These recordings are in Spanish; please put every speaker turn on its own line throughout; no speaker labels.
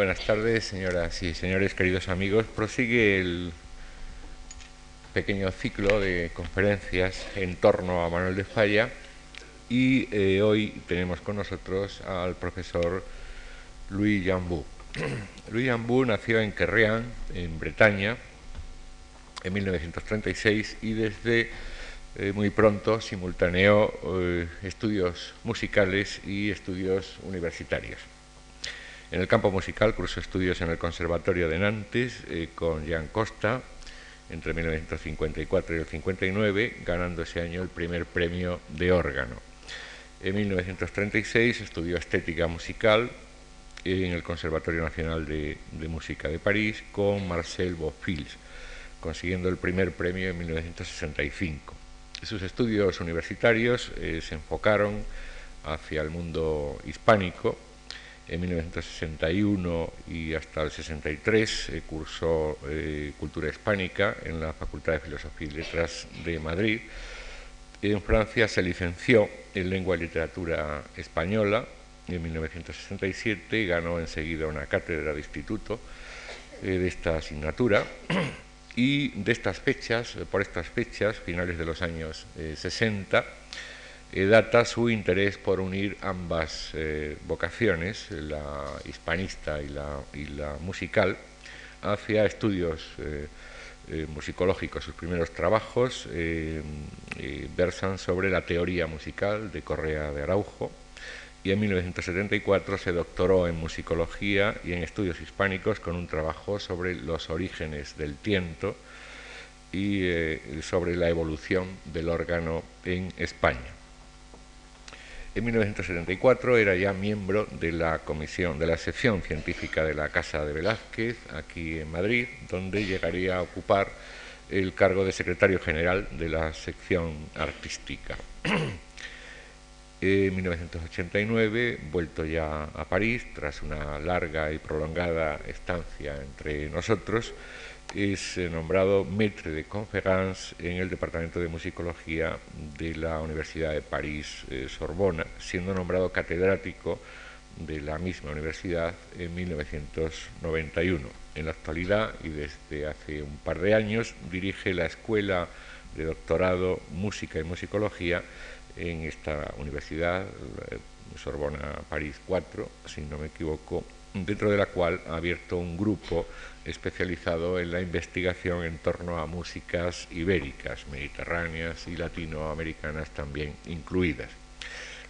Buenas tardes, señoras y señores, queridos amigos. Prosigue el pequeño ciclo de conferencias en torno a Manuel de Falla y eh, hoy tenemos con nosotros al profesor Louis Jambou. Louis Jambou nació en Querrian, en Bretaña, en 1936 y desde eh, muy pronto simultaneó eh, estudios musicales y estudios universitarios. En el campo musical cursó estudios en el Conservatorio de Nantes con Jean Costa, entre 1954 y el 59, ganando ese año el primer premio de órgano. En 1936 estudió estética musical en el Conservatorio Nacional de, Música de París con Marcel Beaufils, consiguiendo el primer premio en 1965. Sus estudios universitarios eh, se enfocaron hacia el mundo hispánico, en 1961 y hasta el 63 eh, cursó eh, Cultura Hispánica en la Facultad de Filosofía y Letras de Madrid. En Francia se licenció en Lengua y Literatura Española en 1967 y ganó enseguida una cátedra de instituto eh, de esta asignatura. Y de estas fechas, por estas fechas, finales de los años 60, eh, data su interés por unir ambas eh, vocaciones, la hispanista y la, y la musical, hacia estudios eh, musicológicos. Sus primeros trabajos versan sobre la teoría musical de Correa de Araujo y en 1974 se doctoró en musicología y en estudios hispánicos con un trabajo sobre los orígenes del tiento y sobre la evolución del órgano en España. En 1974 era ya miembro de la comisión, de la sección científica de la Casa de Velázquez, aquí en Madrid, donde llegaría a ocupar el cargo de secretario general de la sección artística. En 1989, vuelto ya a París, tras una larga y prolongada estancia entre nosotros, es eh, nombrado maître de conférence en el Departamento de Musicología de la Universidad de París eh, Sorbona, siendo nombrado catedrático de la misma universidad en 1991. En la actualidad y desde hace un par de años dirige la Escuela de Doctorado Música y Musicología en esta universidad, Sorbona París 4, si no me equivoco, dentro de la cual ha abierto un grupo especializado en la investigación en torno a músicas ibéricas, mediterráneas y latinoamericanas también incluidas.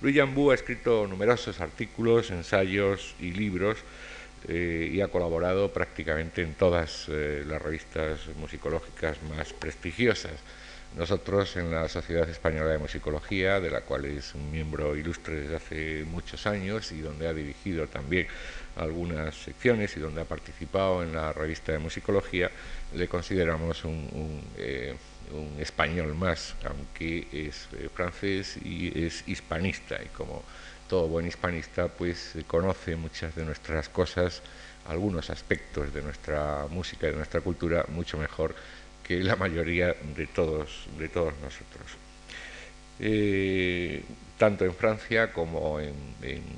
Luis Jambú ha escrito numerosos artículos, ensayos y libros eh, y ha colaborado prácticamente en todas eh, las revistas musicológicas más prestigiosas. Nosotros en la Sociedad Española de Musicología, de la cual es un miembro ilustre desde hace muchos años y donde ha dirigido también algunas secciones y donde ha participado en la revista de musicología, le consideramos un, eh, español más, aunque es eh, francés y es hispanista y como todo buen hispanista pues conoce muchas de nuestras cosas, algunos aspectos de nuestra música y de nuestra cultura mucho mejor que la mayoría de todos, de todos nosotros. Eh, tanto en Francia como en,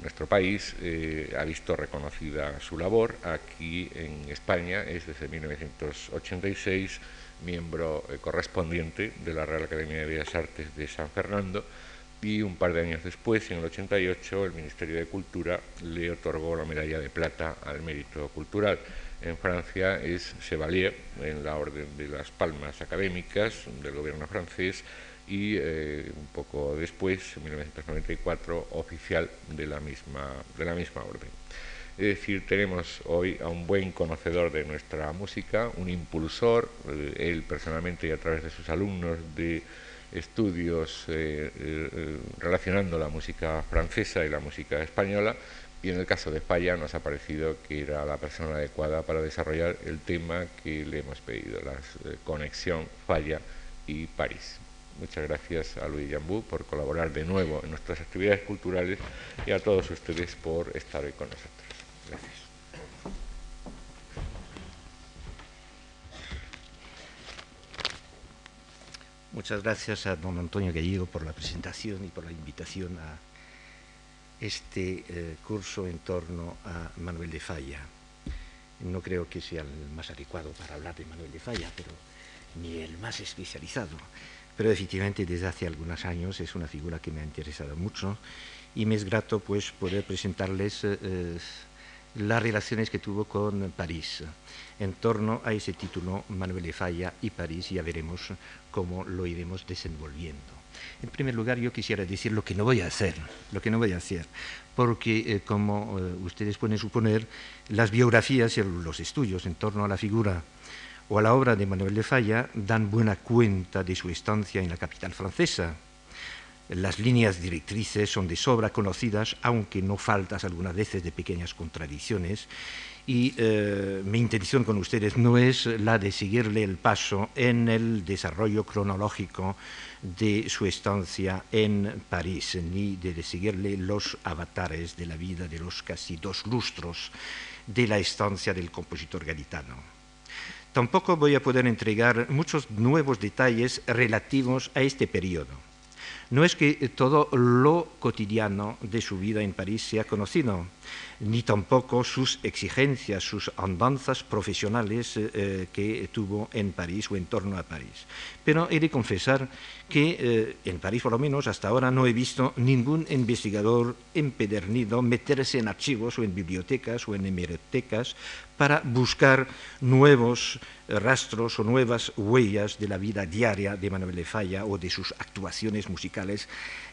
nuestro país eh, ha visto reconocida su labor. Aquí en España es desde 1986 miembro eh, correspondiente de la Real Academia de Bellas Artes de San Fernando y un par de años después, en el 88, el Ministerio de Cultura le otorgó la medalla de plata al mérito cultural en Francia es Chevalier en la Orden de las Palmas Académicas del gobierno francés y eh, un poco después, en 1994, oficial de la misma, de la misma orden. Es decir, tenemos hoy a un buen conocedor de nuestra música, un impulsor, eh, él personalmente y a través de sus alumnos de estudios eh, relacionando la música francesa y la música española, y en el caso de Falla nos ha parecido que era la persona adecuada para desarrollar el tema que le hemos pedido, la conexión Falla y París. Muchas gracias a Luis Jambú por colaborar de nuevo en nuestras actividades culturales y a todos ustedes por estar hoy con nosotros. Gracias.
Muchas gracias a don Antonio Gallego por la presentación y por la invitación a este eh, curso en torno a Manuel de Falla. no creo que sea el más adecuado para hablar de Manuel de Falla, pero ni el más especializado. Pero efectivamente desde hace algunos años es una figura que me ha interesado mucho y me es grato pues poder presentarles eh, eh, las relaciones que tuvo con París. En torno a ese título, Manuel de Falla y París, ya veremos cómo lo iremos desenvolviendo. En primer lugar, yo quisiera decir lo que no voy a hacer, lo que no voy a hacer, porque, eh, como ustedes pueden suponer, las biografías y los estudios en torno a la figura o a la obra de Manuel de Falla dan buena cuenta de su estancia en la capital francesa. Las líneas directrices son de sobra conocidas, aunque no faltas algunas veces de pequeñas contradicciones, y eh, mi intención con ustedes no es la de seguirle el paso en el desarrollo cronológico de su estancia en París, ni de seguirle los avatares de la vida de los casi dos lustros de la estancia del compositor gaditano. Tampoco voy a poder entregar muchos nuevos detalles relativos a este periodo. No es que todo lo cotidiano de su vida en París sea conocido, ni tampoco sus exigencias, sus andanzas profesionales eh, que tuvo en París o en torno a París. Pero he de confesar que eh, en París, por lo menos hasta ahora, no he visto ningún investigador empedernido meterse en archivos o en bibliotecas o en hemerotecas para buscar nuevos rastros o nuevas huellas de la vida diaria de Manuel de Falla o de sus actuaciones musicales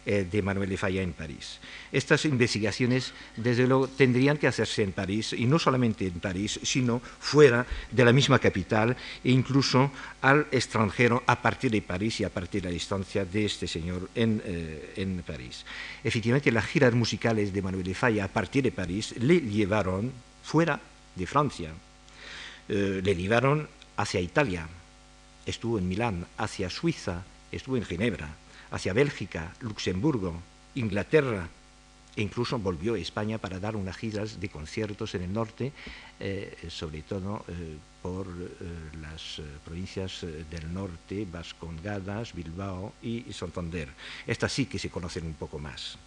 eh, de Manuel de Falla en París. Estas investigaciones, desde luego, tendrían que hacerse en París, y no solamente en París, sino fuera de la misma capital e incluso al extranjero a partir de París y a partir de la distancia de este señor en, eh, en París. Efectivamente, las giras musicales de Manuel de Falla a partir de París le llevaron fuera de Francia, eh, le llevaron hacia Italia, estuvo en Milán, hacia Suiza, estuvo en Ginebra, hacia Bélgica, Luxemburgo, Inglaterra, e incluso volvió a España para dar unas giras de conciertos en el norte, eh, sobre todo eh, por las provincias del norte, Vascongadas, Bilbao y Santander. Estas sí que se conocen un poco más.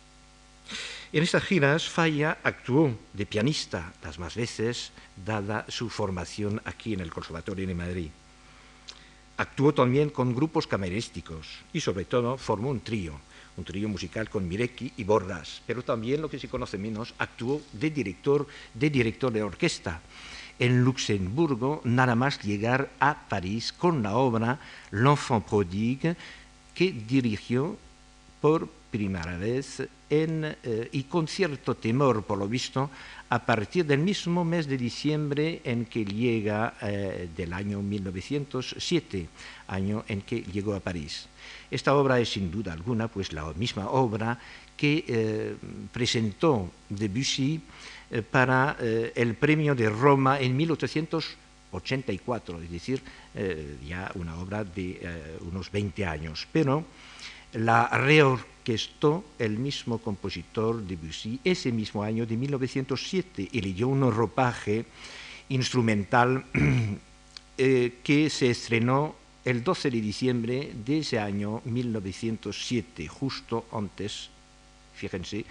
En estas giras, Falla actuó de pianista las más veces, dada su formación aquí en el Conservatorio de Madrid. Actuó también con grupos camerísticos y, sobre todo, formó un trío, un trío musical con Mirecki y Bordas, pero también, lo que se conoce menos, actuó de director de, director de orquesta. En Luxemburgo, nada más llegar a París con la obra L'Enfant prodigue, que dirigió por primera vez eh, y con cierto temor, por lo visto, a partir del mismo mes de diciembre en que llega eh, del año 1907, año en que llegó a París. Esta obra es sin duda alguna pues la misma obra que eh, presentó Debussy para el premio de Roma en 1884, es decir, ya una obra de unos 20 años. Pero la reorquestó el mismo compositor Debussy ese mismo año de 1907 y leyó un ropaje instrumental eh, que se estrenó el 12 de diciembre de ese año 1907, justo antes, fíjense,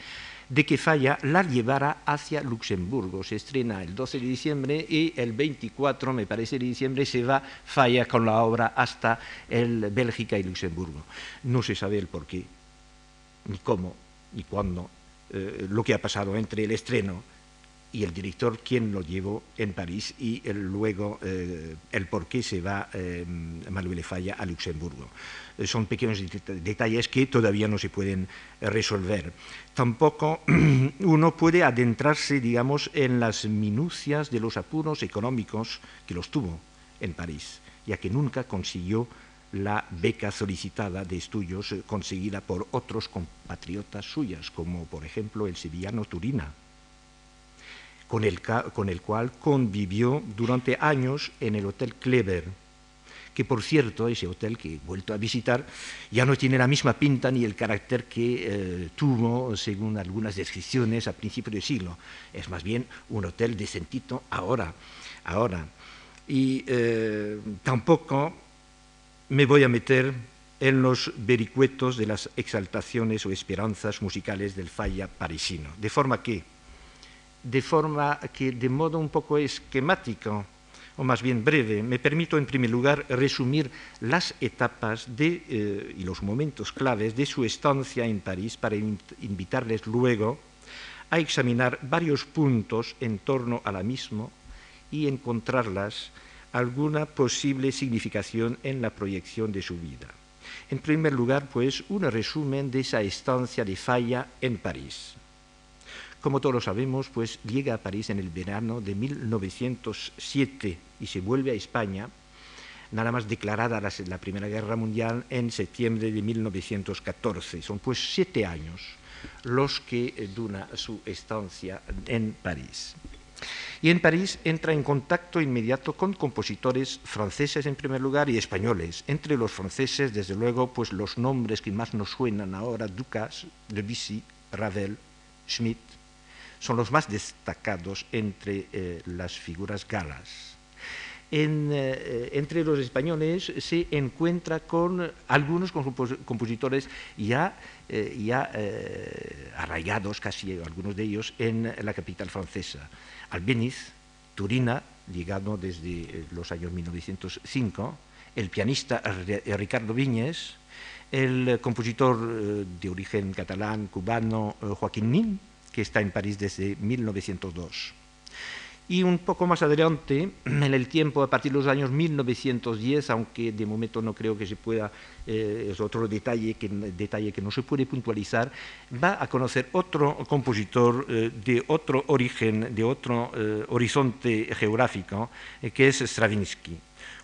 de que Falla la llevara hacia Luxemburgo. Se estrena el 12 de diciembre y el 24, me parece, de diciembre se va Falla con la obra hasta el Bélgica y Luxemburgo. No se sabe el por qué, ni cómo, ni cuándo, eh, lo que ha pasado entre el estreno y el director quién lo llevó en París y luego eh, el por qué se va eh, Manuel Falla a Luxemburgo. Eh, son pequeños detalles que todavía no se pueden resolver. Tampoco uno puede adentrarse, digamos, en las minucias de los apuros económicos que los tuvo en París, ya que nunca consiguió la beca solicitada de estudios conseguida por otros compatriotas suyas, como por ejemplo el sevillano Turina con el, cual convivió durante años en el Hotel Kleber, que por cierto, ese hotel que he vuelto a visitar, ya no tiene la misma pinta ni el carácter que eh, tuvo, según algunas descripciones, a principios del siglo. Es más bien un hotel decentito ahora. ahora. Y eh, tampoco me voy a meter en los vericuetos de las exaltaciones o esperanzas musicales del falla parisino. De forma que de forma que, de modo un poco esquemático, o más bien breve, me permito en primer lugar resumir las etapas de, y los momentos claves de su estancia en París para invitarles luego a examinar varios puntos en torno a la misma y encontrarlas alguna posible significación en la proyección de su vida. En primer lugar, pues, un resumen de esa estancia de Falla en París. Como todos sabemos, pues llega a París en el verano de 1907 y se vuelve a España, nada más declarada la, Primera Guerra Mundial en septiembre de 1914. Son pues siete años los que eh, dura su estancia en París. Y en París entra en contacto inmediato con compositores franceses en primer lugar y españoles. Entre los franceses, desde luego, pues los nombres que más nos suenan ahora, Ducas, Debussy, Ravel, Schmidt, son los más destacados entre eh, las figuras galas. Eh, entre los españoles se encuentra con algunos compositores ya, eh, eh, arraigados, casi algunos de ellos, en la capital francesa. Albeniz, Turina, llegado desde los años 1905, el pianista Ricardo Viñes, el compositor de origen catalán, cubano, Joaquín Nin, que está en París desde 1902. Y un poco más adelante, en el tiempo, a partir de los años 1910, aunque de momento no creo que se pueda, eh, es otro detalle que, detalle que no se puede puntualizar, va a conocer otro compositor eh, de otro origen, de otro eh, horizonte geográfico, que es Stravinsky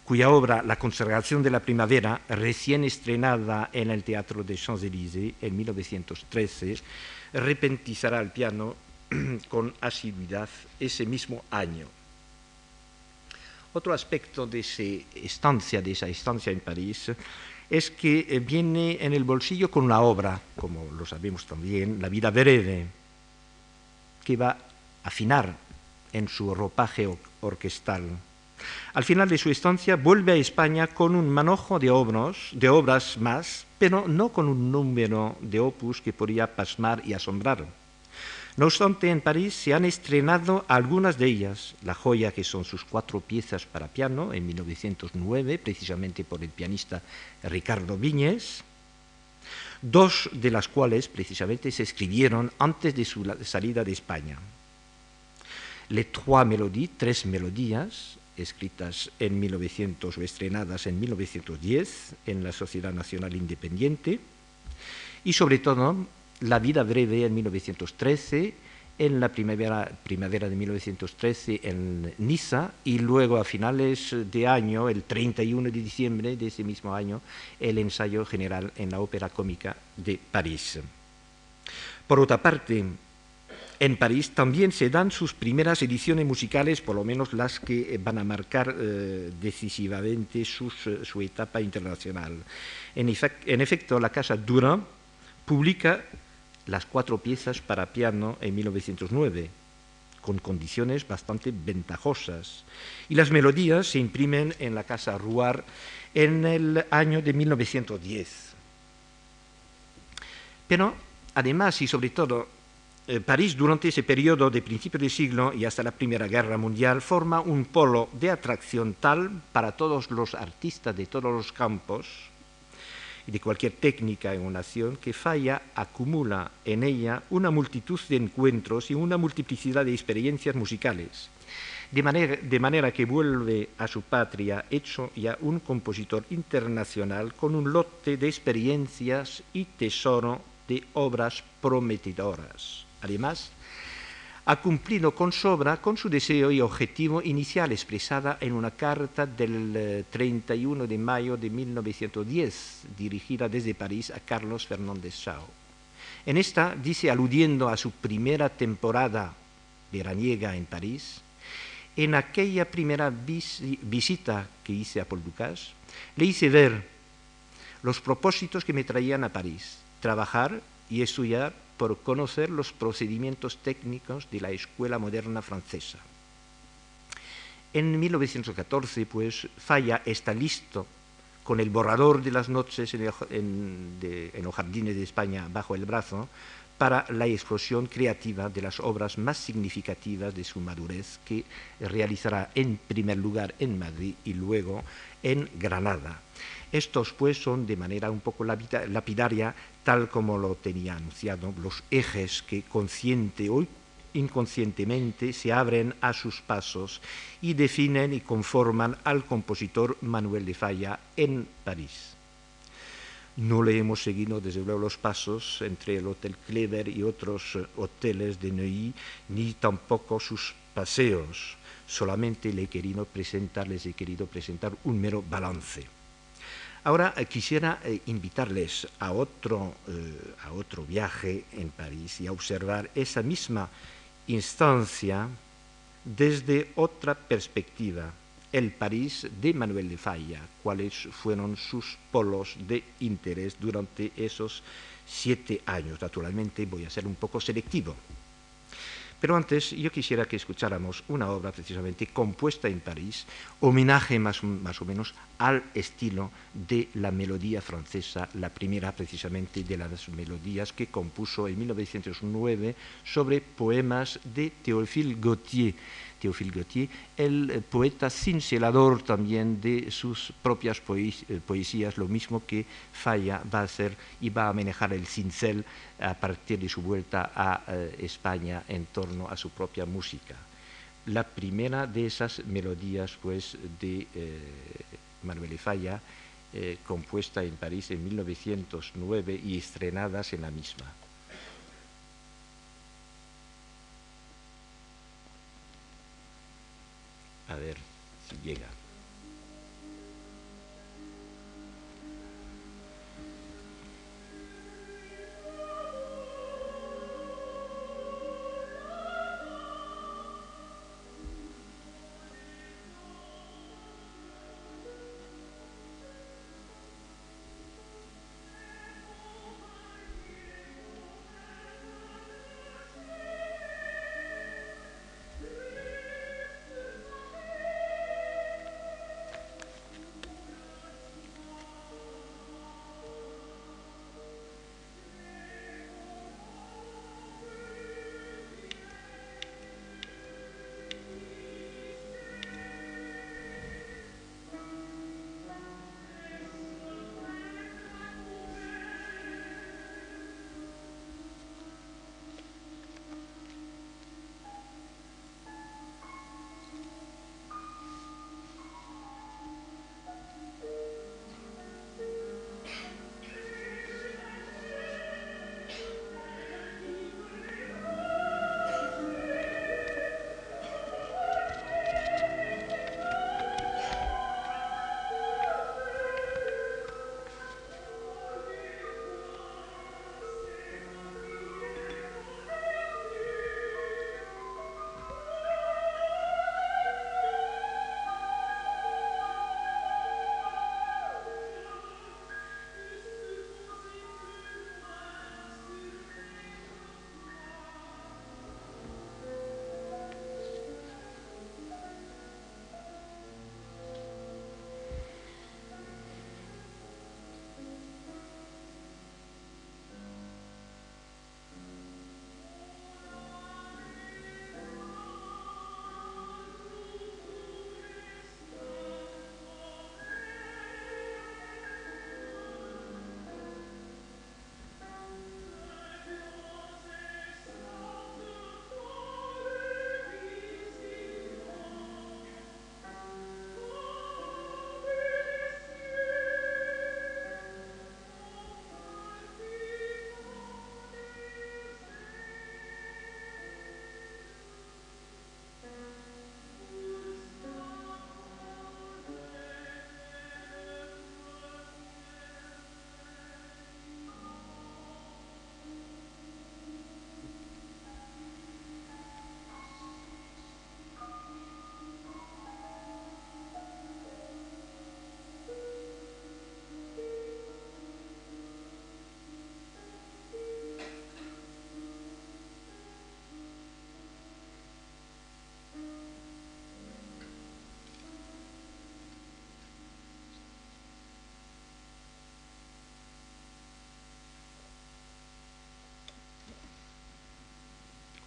cuya obra La conservación de la primavera, recién estrenada en el Teatro de Champs-Élysées en 1913, repentizará al piano con asiduidad ese mismo año. Otro aspecto de esa estancia, en París, es que eh, viene en el bolsillo con una obra, como lo sabemos también, La vida breve, que va a afinar en su ropaje orquestal. Al final de su estancia vuelve a España con un manojo de de obras más, pero no con un número de opus que podría pasmar y asombrar. No obstante, en París se han estrenado algunas de ellas, La joya, que son sus cuatro piezas para piano, en 1909, precisamente por el pianista Ricardo Viñes, dos de las cuales precisamente se escribieron antes de su salida de España. Les Trois Mélodies, tres melodías, escritas en 1900 o estrenadas en 1910 en la Sociedad Nacional Independiente, y sobre todo la vida breve en 1913, en la primavera, primavera de 1913 en Niza y luego a finales de año, el 31 de diciembre de ese mismo año, el ensayo general en la Ópera Cómica de París. Por otra parte, en París también se dan sus primeras ediciones musicales, por lo menos las que van a marcar eh, decisivamente su etapa internacional. En efecto, la Casa Durand publica las cuatro piezas para piano en 1909, con condiciones bastante ventajosas. Y las melodías se imprimen en la Casa Ruar en el año de 1910. Pero, además y sobre todo, eh, París durante ese periodo de principio de siglo y hasta la Primera Guerra Mundial forma un polo de atracción tal para todos los artistas de todos los campos de cualquier técnica en una que falla acumula en ella una multitud de encuentros y una multiplicidad de experiencias musicales, de manera, de manera que vuelve a su patria hecho ya un compositor internacional con un lote de experiencias y tesoro de obras prometedoras. Además, ha cumplido con sobra con su deseo y objetivo inicial expresada en una carta del 31 eh, de mayo de 1910, dirigida desde París a Carlos Fernández Shaw. En esta dice, aludiendo a su primera temporada veraniega en París, en aquella primera visita que hice a Paul Ducas, le hice ver los propósitos que me traían a París, trabajar y estudiar por conocer los procedimientos técnicos de la escuela moderna francesa. En 1914, pues, Falla está listo con el borrador de las noches en, los jardines de España bajo el brazo para la explosión creativa de las obras más significativas de su madurez que realizará en primer lugar en Madrid y luego en Granada. Estos pues son de manera un poco lapidaria, tal como lo tenía anunciado, los ejes que consciente o inconscientemente se abren a sus pasos y definen y conforman al compositor Manuel de Falla en París. No le hemos seguido desde luego los pasos entre el Hotel Clever y otros eh, hoteles de Neuilly, ni tampoco sus paseos. Solamente le he querido presentar, les he querido presentar un mero balance. Ahora eh, quisiera eh, invitarles a otro, a otro viaje en París y a observar esa misma instancia desde otra perspectiva el París de Manuel de Falla, cuáles fueron sus polos de interés durante esos siete años. Naturalmente voy a ser un poco selectivo. Pero antes yo quisiera que escucháramos una obra precisamente compuesta en París, homenaje más, o menos al estilo de la melodía francesa, la primera precisamente de las melodías que compuso en 1909 sobre poemas de Théophile Gautier Théophile Gautier, el eh, poeta cincelador también de sus propias eh, poesías, lo mismo que Falla va a hacer y va a manejar el cincel a partir de su vuelta a eh, España en torno a su propia música. La primera de esas melodías pues, de Manuel Falla, compuesta en París en 1909 y estrenadas en la misma. A ver si llega.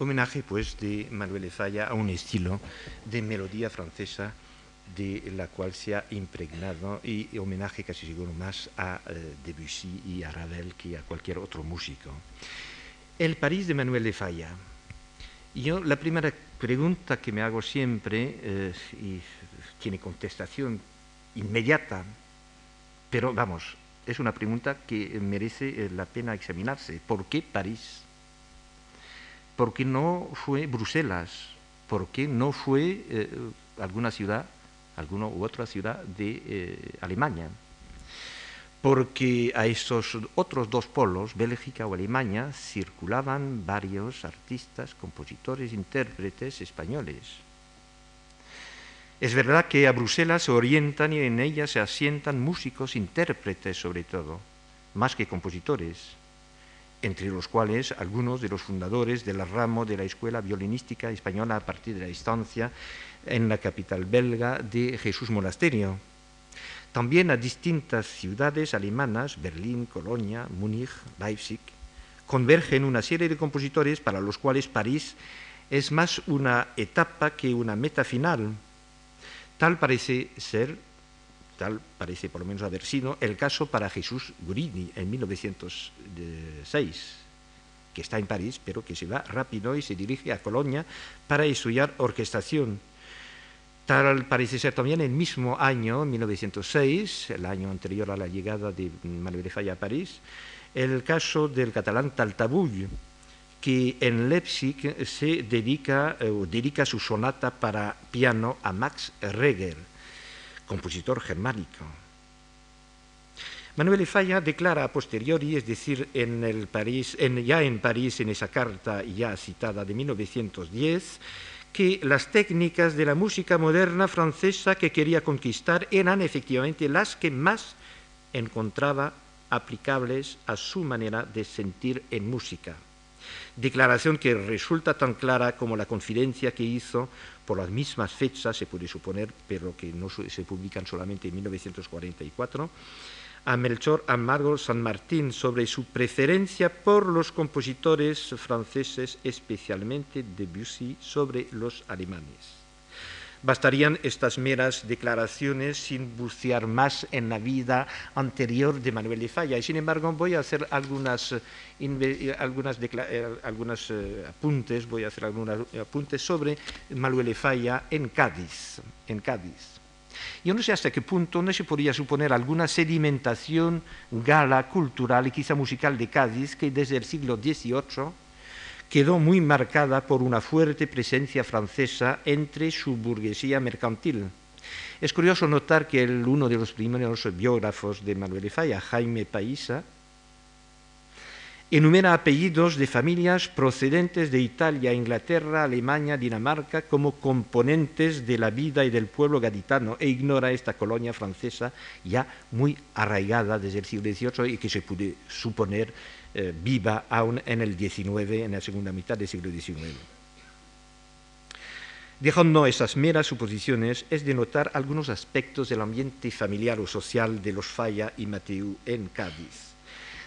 Homenaje pues de Manuel de Falla a un estilo de melodía francesa de la cual se ha impregnado y homenaje casi seguro más a eh, Debussy y a Ravel que a cualquier otro músico. El París de Manuel de Falla. Yo la primera pregunta que me hago siempre eh, y tiene contestación inmediata, pero vamos, es una pregunta que merece eh, la pena examinarse. ¿Por qué París? ¿Por qué no fue Bruselas? ¿Por qué no fue alguna ciudad alguna u otra ciudad de eh, Alemania. Porque a esos otros dos polos, Bélgica o Alemania, circulaban varios artistas, compositores, intérpretes españoles. Es verdad que a Bruselas se orientan y en ella se asientan músicos, intérpretes sobre todo, más que compositores, entre los cuales algunos de los fundadores del ramo de la Escuela Violinística Española a partir de la instancia en la capital belga de Jesús Monasterio. También a distintas ciudades alemanas, Berlín, Colonia, Múnich, Leipzig, convergen una serie de compositores para los cuales París es más una etapa que una meta final. Tal parece ser, tal parece por lo menos haber sido, el caso para Jesús Gurini en 1906, que está en París, pero que se va rápido y se dirige a Colonia para estudiar orquestación. Tal parece ser también el mismo año, 1906, el año anterior a la llegada de Manuel Falla a París, el caso del catalán Taltabull, que en Leipzig se dedica, eh, o dedica su sonata para piano a Max Reger, compositor germánico. Manuel Falla declara a posteriori, es decir, ya en París, en esa carta ya citada de 1910, que las técnicas de la música moderna francesa que quería conquistar eran efectivamente las que más encontraba aplicables a su manera de sentir en música. Declaración que resulta tan clara como la confidencia que hizo por las mismas fechas, se puede suponer, pero que no se publican solamente en 1944, a Melchor Amargo San Martín sobre su preferencia por los compositores franceses, especialmente Debussy, sobre los alemanes. Bastarían estas meras declaraciones sin bucear más en la vida anterior de Manuel de Falla. Y sin embargo voy a hacer algunas, eh, algunas, eh, algunas eh, apuntes, voy a hacer algunos apuntes sobre Manuel de Falla en Cádiz. En Cádiz. Yo no sé hasta qué punto no se podría suponer alguna sedimentación gala, cultural y quizá musical de Cádiz que desde el siglo XVIII quedó muy marcada por una fuerte presencia francesa entre su burguesía mercantil. Es curioso notar que uno de los primeros biógrafos de Manuel de Falla, Jaime Paisa, enumera apellidos de familias procedentes de Italia, Inglaterra, Alemania, Dinamarca como componentes de la vida y del pueblo gaditano e ignora esta colonia francesa ya muy arraigada desde el siglo XVIII y que se puede suponer eh, viva aún en el XIX, en la segunda mitad del siglo XIX. Dejando esas meras suposiciones, es de notar algunos aspectos del ambiente familiar o social de los Falla y Mateu en Cádiz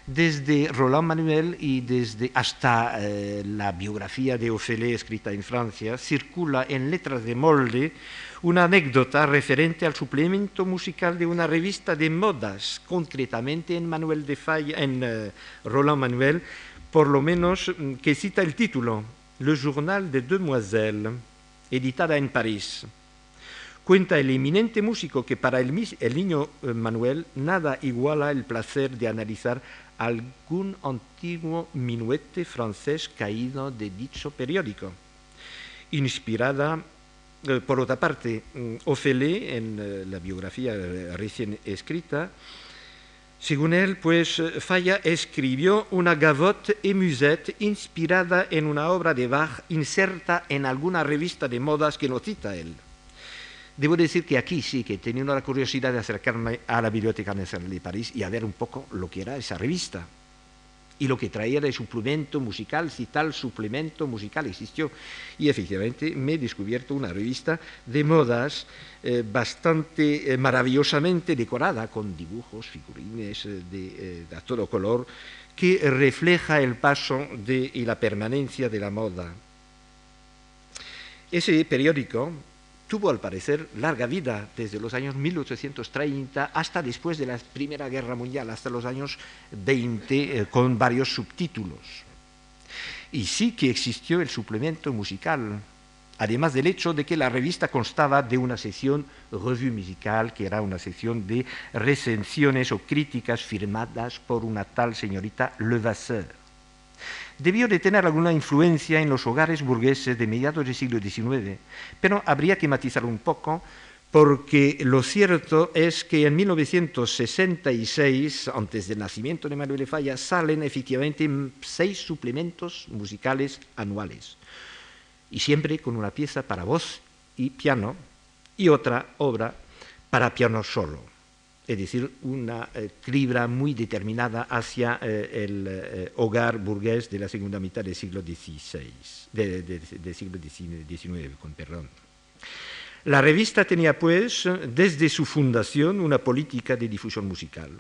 desde Roland Manuel y desde hasta eh, la biografía de Ophelé escrita en Francia, circula en letras de molde una anécdota referente al suplemento musical de una revista de modas, concretamente en, Manuel de Falla, en eh, Roland Manuel, por lo menos mm, que cita el título, Le Journal de Demoiselles, editada en París. Cuenta el eminente músico que para el, niño eh, Manuel nada iguala el placer de analizar algún antiguo minuete francés caído de dicho periódico. Inspirada, eh, por otra parte, mm, Ophelé, en eh, la biografía recién escrita, según él, pues Falla escribió una gavotte et musette inspirada en una obra de Bach inserta en alguna revista de modas que no cita él. Debo decir que aquí sí que he tenido la curiosidad de acercarme a la Biblioteca Nacional de París y a ver un poco lo que era esa revista y lo que traía de suplemento musical, si tal suplemento musical existió. Y efectivamente me he descubierto una revista de modas eh, bastante eh, maravillosamente decorada, con dibujos, figurines eh, de, a todo color, que refleja el paso y la permanencia de la moda Ese periódico tuvo al parecer larga vida desde los años 1830 hasta después de la Primera Guerra Mundial, hasta los años 20, eh, con varios subtítulos. Y sí que existió el suplemento musical, además del hecho de que la revista constaba de una sección revue musical, que era una sección de recensiones o críticas firmadas por una tal señorita Levasseur debió de tener alguna influencia en los hogares burgueses de mediados del siglo XIX, pero habría que matizarlo un poco porque lo cierto es que en 1966, antes del nacimiento de Manuel de Falla, salen efectivamente seis suplementos musicales anuales, y siempre con una pieza para voz y piano y otra obra para piano solo es decir, una eh, cribra muy determinada hacia eh, el eh, hogar burgués de la segunda mitad del siglo XVI, del siglo XIX, con perdón. La revista tenía, pues, desde su fundación una política de difusión musical.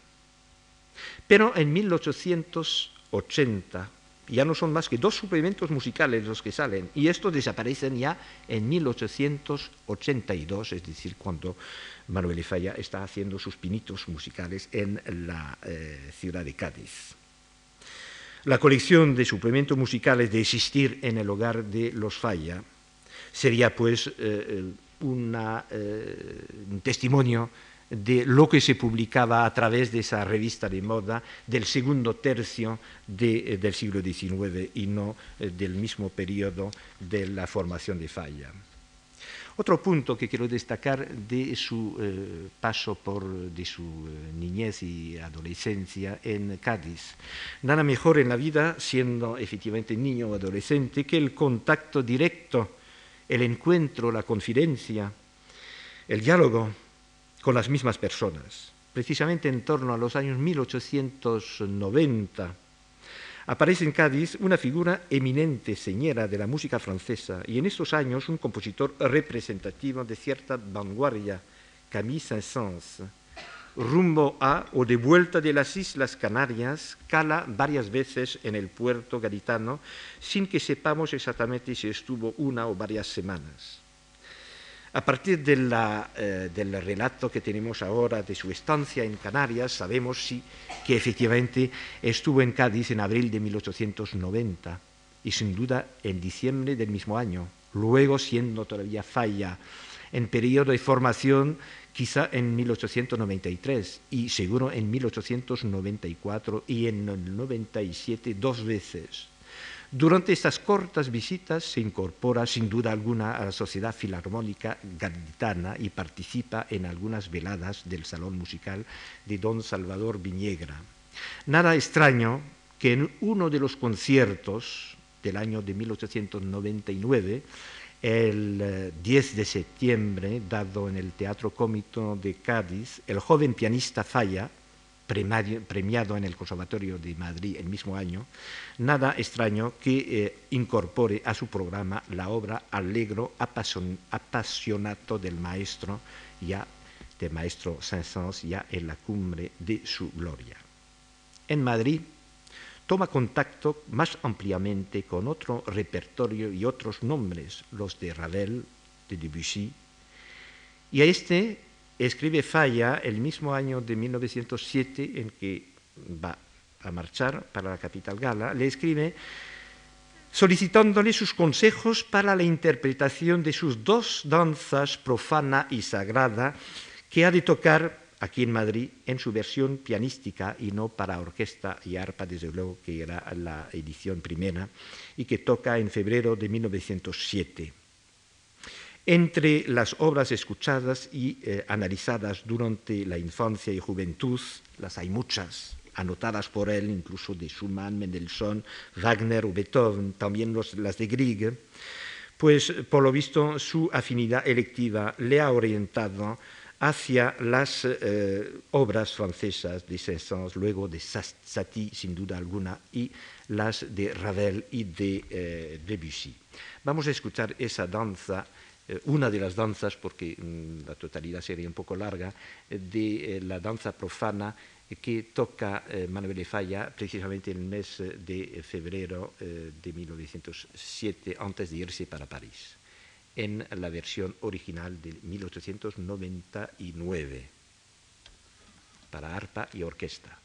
Pero en 1880 ya no son más que dos suplementos musicales los que salen, y estos desaparecen ya en 1882, es decir, cuando Manuel Falla está haciendo sus pinitos musicales en la eh, ciudad de Cádiz. La colección de suplementos musicales de existir en el hogar de los Falla sería pues eh, eh, un testimonio de lo que se publicaba a través de esa revista de moda del segundo tercio del siglo XIX y no del mismo periodo de la formación de Falla. Otro punto que quiero destacar de su eh, paso por de su eh, niñez y adolescencia en Cádiz. Nada mejor en la vida, siendo efectivamente niño o adolescente, que el contacto directo, el encuentro, la confidencia, el diálogo con las mismas personas. Precisamente en torno a los años 1890 aparece en Cádiz una figura eminente señera de la música francesa y en estos años un compositor representativo de cierta vanguardia, Camille Saint-Saëns. Rumbo a o de vuelta de las Islas Canarias, cala varias veces en el puerto gaditano sin que sepamos exactamente si estuvo una o varias semanas. A partir eh, del relato que tenemos ahora de su estancia en Canarias, sabemos sí, que efectivamente estuvo en Cádiz en abril de 1890 y sin duda en diciembre del mismo año, luego siendo todavía falla en periodo de formación quizá en 1893 y seguro en 1894 y en el 97 dos veces. Durante estas cortas visitas se incorpora sin duda alguna a la Sociedad Filarmónica Gaditana y participa en algunas veladas del Salón Musical de don Salvador Viñegra. Nada extraño que en uno de los conciertos del año de 1899, el 10 eh, de septiembre, dado en el Teatro Cómito de Cádiz, el joven pianista Falla, premiado en el Conservatorio de Madrid el mismo año, nada extraño que eh, incorpore a su programa la obra Allegro apasionato del maestro, ya del maestro Saint-Saëns, ya en la cumbre de su gloria. En Madrid toma contacto más ampliamente con otro repertorio y otros nombres, los de Ravel, de Debussy, y a este escribe Falla el mismo año de 1907 en que va a marchar para la capital gala, le escribe solicitándole sus consejos para la interpretación de sus dos danzas profana y sagrada que ha de tocar aquí en Madrid en su versión pianística y no para orquesta y arpa, desde luego que era la edición primera, y que toca en febrero de 1907. Entre las obras escuchadas y eh, analizadas durante la infancia y juventud, las hay muchas, anotadas por él, incluso de Schumann, Mendelssohn, Wagner o Beethoven, también las de Grieg, pues por lo visto su afinidad electiva le ha orientado hacia las eh, obras francesas de Saint-Saëns, luego de Satie, sin duda alguna, y las de Ravel y de eh, Debussy. Vamos a escuchar esa danza una de las danzas, porque mm, la totalidad sería un poco larga, eh, de eh, la danza profana que toca Manuel de Falla precisamente en el mes de febrero de 1907, antes de irse para París. en la versión original de 1899 para arpa y orquesta.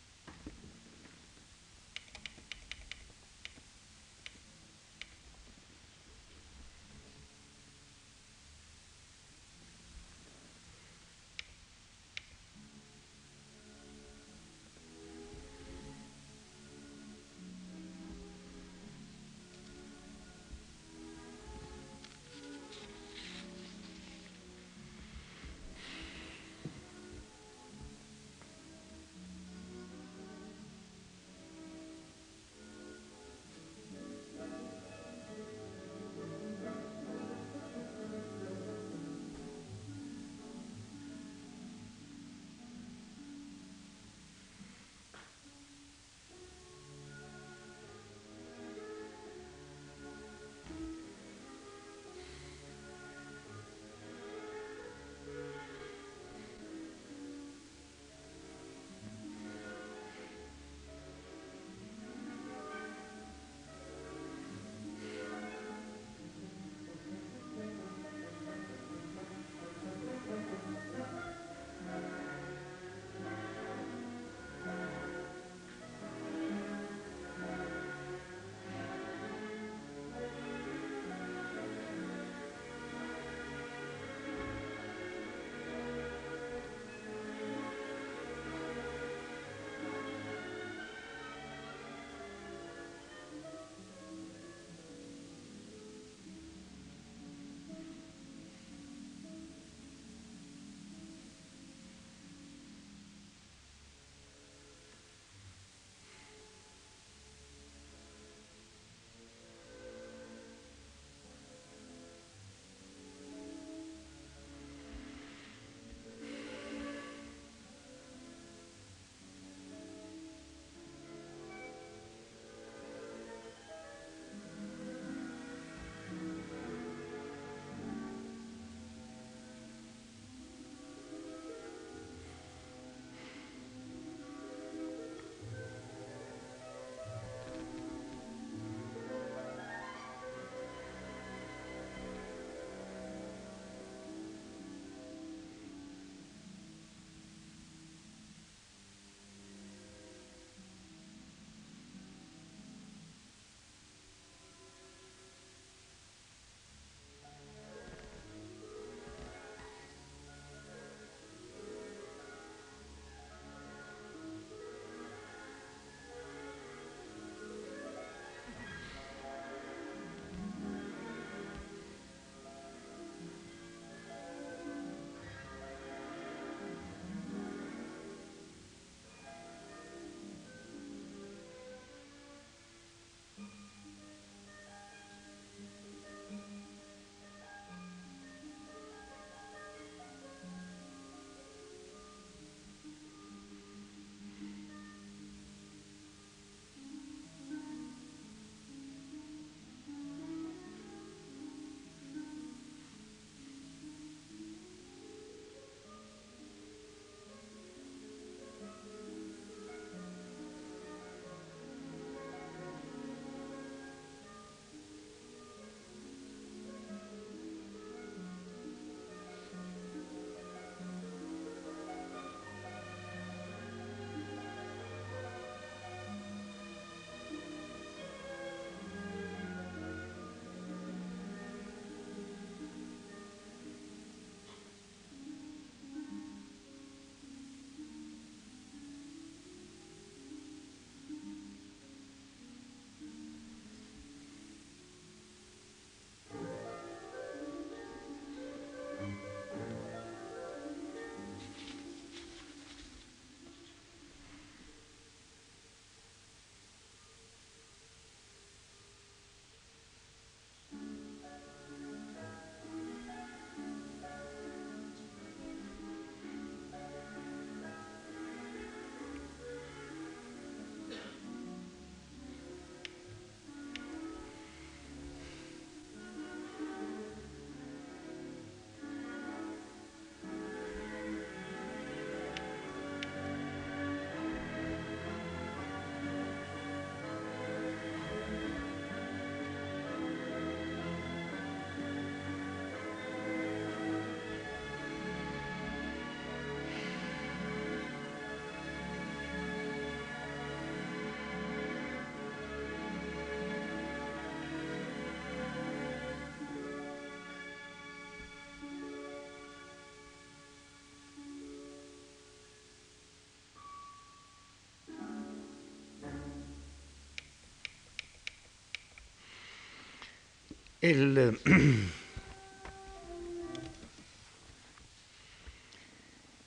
El,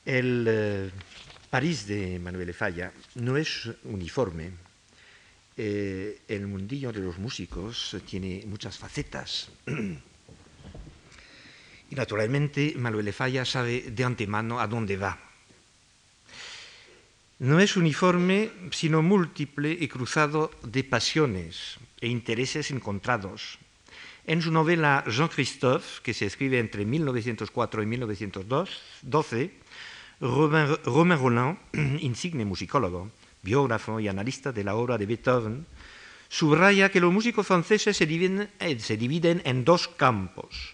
el eh, París de Manuel Falla no es uniforme. Eh, el mundillo de los músicos tiene muchas facetas. y naturalmente Manuel Falla sabe de antemano a dónde va. No es uniforme, sino múltiple y cruzado de pasiones e intereses encontrados. En su novela Jean-Christophe, que se escribe entre 1904 y 1912, Romain, Roland, insigne musicólogo, biógrafo y analista de la obra de Beethoven, subraya que los músicos franceses eh, se dividen en dos campos,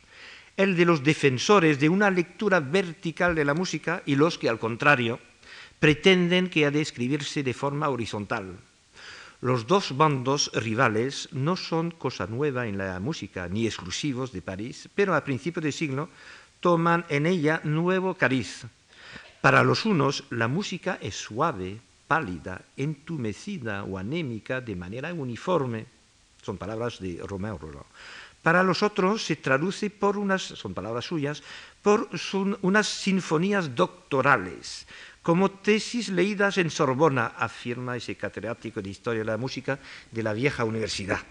el de los defensores de una lectura vertical de la música y los que, al contrario, pretenden que ha de escribirse de forma horizontal. Los dos bandos rivales no son cosa nueva en la música, ni exclusivos de París, pero a principios de siglo toman en ella nuevo cariz. Para los unos, la música es suave, pálida, entumecida o anémica de manera uniforme. Son palabras de Romeo Roland. Para los otros se traduce por unas, son palabras suyas, por unas sinfonías doctorales, como tesis leídas en Sorbona, afirma ese catedrático de Historia de la Música de la vieja universidad.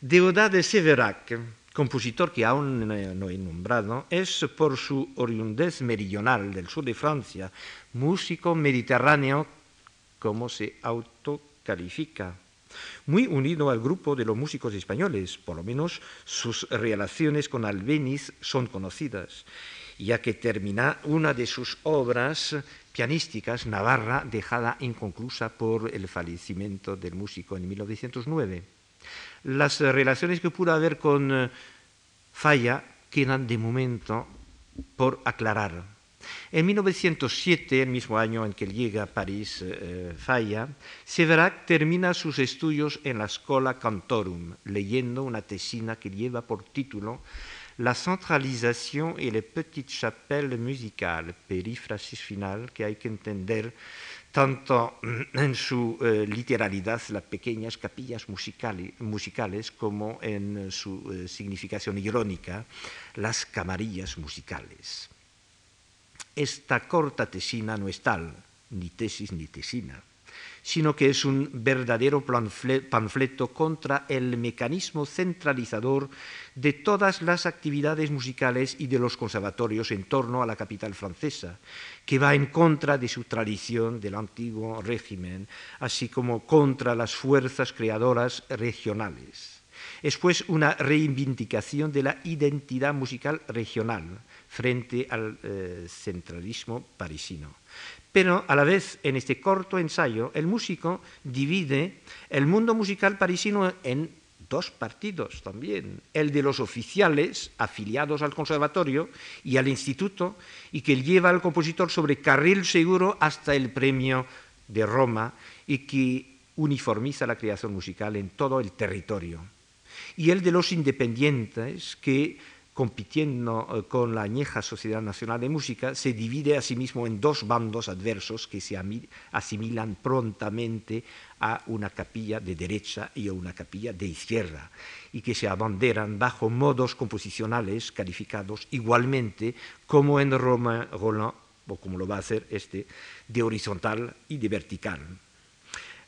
Deodat de Severac, compositor que aún no he nombrado, es por su oriundez meridional del sur de Francia, músico mediterráneo, como se autocalifica muy unido al grupo de los músicos españoles, por lo menos sus relaciones con Albeniz son conocidas, ya que termina una de sus obras pianísticas, Navarra, dejada inconclusa por el fallecimiento del músico en 1909. Las relaciones que pudo haber con eh, Falla quedan de momento por aclarar. En 1907, el mismo año en que llega a París eh, Falla, Severac termina sus estudios en la Scola Cantorum, leyendo una tesina que lleva por título La centralisation et les petites chapelles musicales, perífrasis final que hay que entender tanto en su eh, literalidad, las pequeñas capillas musicales, como en su eh, significación irónica, las camarillas musicales. Esta corta tesina no es tal, ni tesis ni tesina, sino que es un verdadero panfleto contra el mecanismo centralizador de todas las actividades musicales y de los conservatorios en torno a la capital francesa, que va en contra de su tradición del antiguo régimen, así como contra las fuerzas creadoras regionales. Es pues una reivindicación de la identidad musical regional, frente al eh, centralismo parisino. Pero a la vez, en este corto ensayo, el músico divide el mundo musical parisino en dos partidos también, el de los oficiales afiliados al conservatorio y al instituto, y que lleva al compositor sobre carril seguro hasta el premio de Roma y que uniformiza la creación musical en todo el territorio. Y el de los independientes que compitiendo eh, con la añeja Sociedad Nacional de Música, se divide a sí mismo en dos bandos adversos que se asimilan prontamente a una capilla de derecha y a una capilla de izquierda, y que se abanderan bajo modos composicionales calificados igualmente como en Roma Roland, o como lo va a hacer este, de horizontal y de vertical.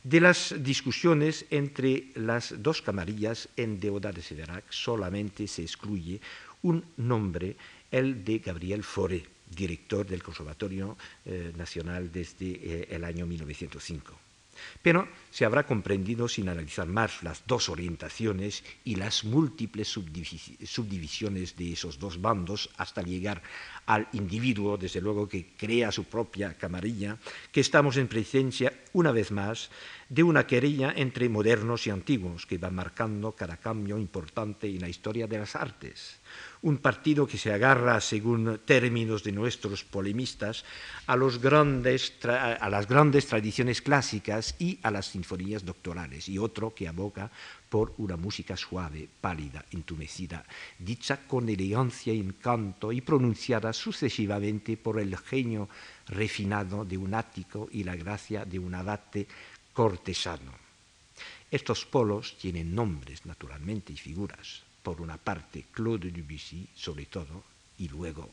De las discusiones entre las dos camarillas en Deodat de Severac solamente se excluye un nombre, el de Gabriel Fauré, director del Conservatorio eh, Nacional desde eh, el año 1905. Pero se habrá comprendido sin analizar más las dos orientaciones y las múltiples subdivisiones de esos dos bandos hasta llegar al individuo, desde luego que crea su propia camarilla, que estamos en presencia, una vez más, de una querella entre modernos y antiguos que va marcando cada cambio importante en la historia de las artes un partido que se agarra, según términos de nuestros polemistas, a, las grandes tradiciones clásicas y a las sinfonías doctorales, y otro que aboca por una música suave, pálida, entumecida, dicha con elegancia y encanto y pronunciada sucesivamente por el genio refinado de un ático y la gracia de un abate cortesano. Estos polos tienen nombres, naturalmente, y figuras por una parte Claude Debussy, sobre todo, y luego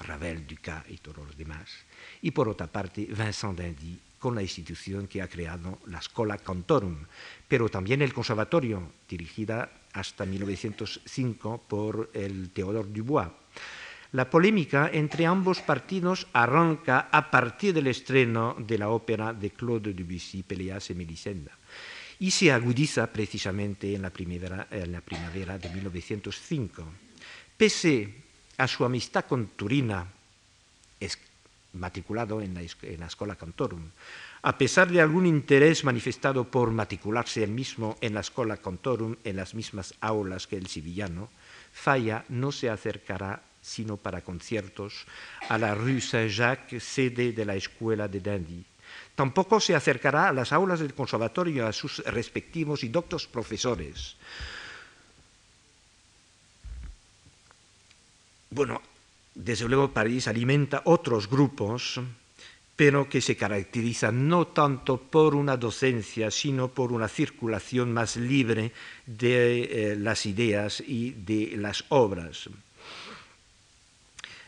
Ravel, Ducas y todos los demás, y por otra parte Vincent d'Indy con la institución que ha creado la Scola Cantorum, pero también el Conservatorio, dirigida hasta 1905 por el Théodore Dubois. La polémica entre ambos partidos arranca a partir del estreno de la ópera de Claude Debussy, Peleas y Melisenda, y se agudiza precisamente en la primavera, de 1905. Pese a su amistad con Turina, matriculado en la, en Cantorum, a pesar de algún interés manifestado por matricularse él mismo en la Escola Cantorum, en las mismas aulas que el sevillano, Falla no se acercará sino para conciertos a la Rue Saint-Jacques, sede de la Escuela de Dandy. Tampoco se acercará a las aulas del conservatorio a sus respectivos y doctos profesores. Bueno, desde luego París alimenta otros grupos, pero que se caracterizan no tanto por una docencia, sino por una circulación más libre de eh, las ideas y de las obras.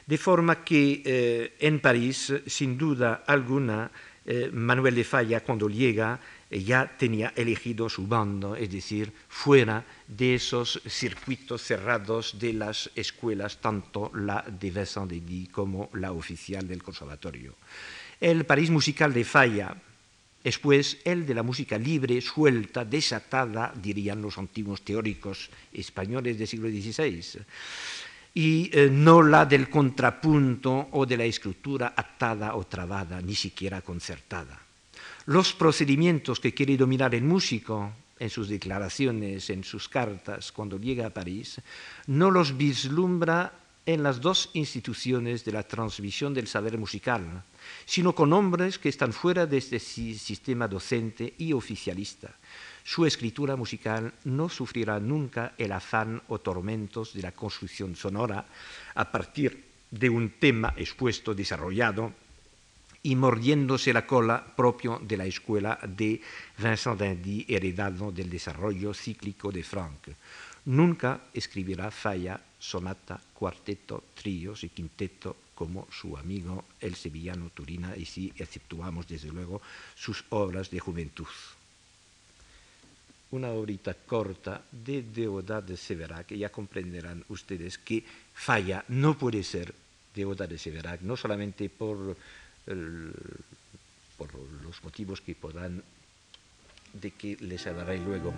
De forma que eh, en París, sin duda alguna, eh, Manuel de Falla, cuando llega, ya tenía elegido su bando, es decir, fuera de esos circuitos cerrados de las escuelas, tanto la de Vincent como la oficial del conservatorio. El París musical de Falla es pues el de la música libre, suelta, desatada, dirían los antiguos teóricos españoles del siglo XVI, y eh, no la del contrapunto o de la escritura atada o trabada, ni siquiera concertada. Los procedimientos que quiere dominar el músico en sus declaraciones, en sus cartas, cuando llega a París, no los vislumbra en las dos instituciones de la transmisión del saber musical, sino con hombres que están fuera de este sistema docente y oficialista. Su escritura musical no sufrirá nunca el afán o tormentos de la construcción sonora a partir de un tema expuesto, desarrollado, y mordiéndose la cola propio de la escuela de Vincent d'Indy heredado del desarrollo cíclico de Franck. Nunca escribirá falla, sonata, cuarteto, tríos y quinteto como su amigo el sevillano Turina y si exceptuamos desde luego sus obras de juventud. Una obrita corta de Deodat de Severac, ya comprenderán ustedes que falla no puede ser Deodat de Severac, no solamente por por los motivos que podrán de que les hablaré luego.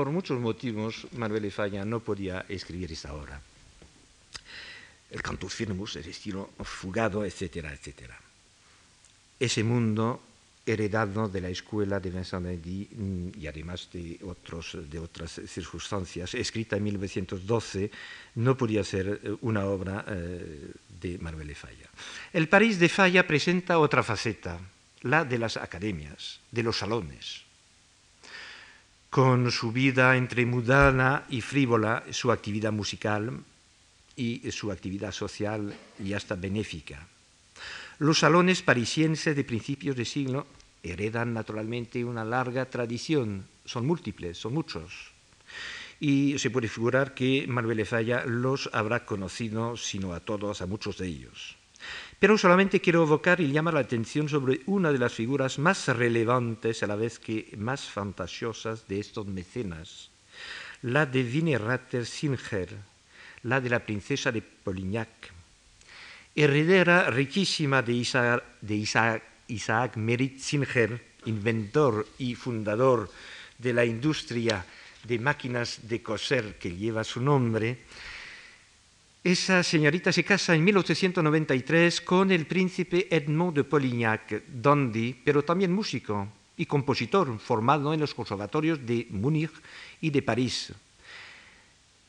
Por muchos motivos Manuel de Falla no podía escribir esta obra. El cantus firmus, el estilo fugado, etcétera, etcétera. Ese mundo heredado de la escuela de Vincent mm, y además de, otros, de otras circunstancias, escrita en 1912, no podía ser eh, una obra eh, de Manuel de Falla. El París de Falla presenta otra faceta, la de las academias, de los salones con su vida entre mudana y frívola, su actividad musical y su actividad social y hasta benéfica. Los salones parisienses de principios de siglo heredan naturalmente una larga tradición, son múltiples, son muchos. Y se puede figurar que Manuel Falla los habrá conocido, sino a todos, a muchos de ellos. Pero solamente quiero evocar y llamar la atención sobre una de las figuras más relevantes, a la vez que más fantasiosas de estos mecenas, la de Ratter Singer, la de la princesa de Polignac, heredera riquísima de Isaac, Merit Singer, inventor y fundador de la industria de máquinas de coser que lleva su nombre, esa señorita se casa en 1893 con el príncipe Edmond de Polignac, dandy, pero también músico y compositor, formado en los conservatorios de Múnich y de París.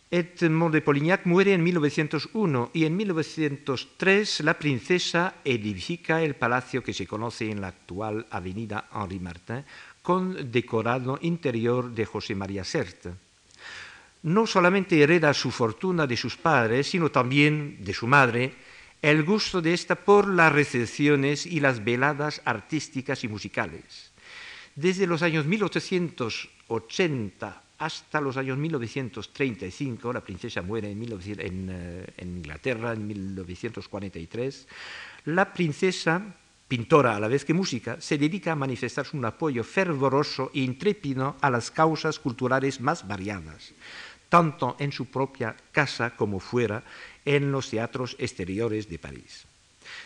Edmond de Polignac muere en 1901 y en 1903 la princesa edifica el palacio que se conoce en la actual avenida Henri Martin con decorado interior de José María Sert no solamente hereda su fortuna de sus padres, sino también de su madre, el gusto de ésta por las recepciones y las veladas artísticas y musicales. Desde los años 1880 hasta los años 1935, la princesa muere en, en, Inglaterra en 1943, la princesa, pintora a la vez que música, se dedica a manifestar un apoyo fervoroso e intrépido a las causas culturales más variadas tanto en su propia casa como fuera en los teatros exteriores de París.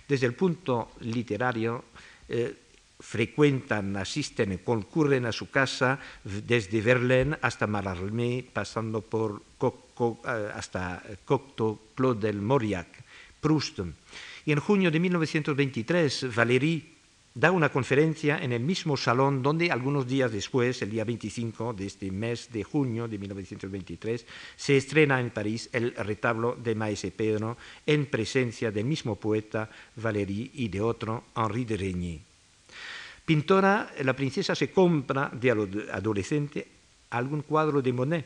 Desde el punto literario, eh, frecuentan, asisten, concurren a su casa desde Verlaine hasta Mallarmé, pasando por eh, hasta Cocteau, Claude Mauriac, Proust. Y en junio de 1923, Valéry da una conferencia en el mismo salón donde algunos días después, el día 25 de este mes de junio de 1923, se estrena en París el retablo de Maese Pedro en presencia del mismo poeta Valéry y de otro Henri de Regnier. Pintora, la princesa se compra de adolescente algún cuadro de Monet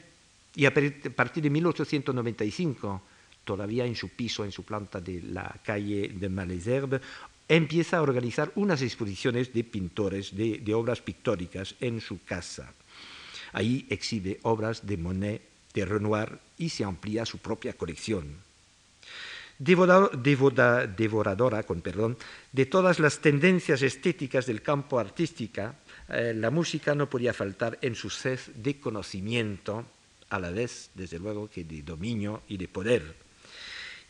y a partir de 1895 todavía en su piso, en su planta de la calle de Malesherbes, empieza a organizar unas exposiciones de pintores, de, obras pictóricas en su casa. Ahí exhibe obras de Monet, de Renoir y se amplía su propia colección. devoradora con perdón, de todas las tendencias estéticas del campo artístico, eh, la música no podía faltar en su sed de conocimiento, a la vez, desde luego, que de dominio y de poder.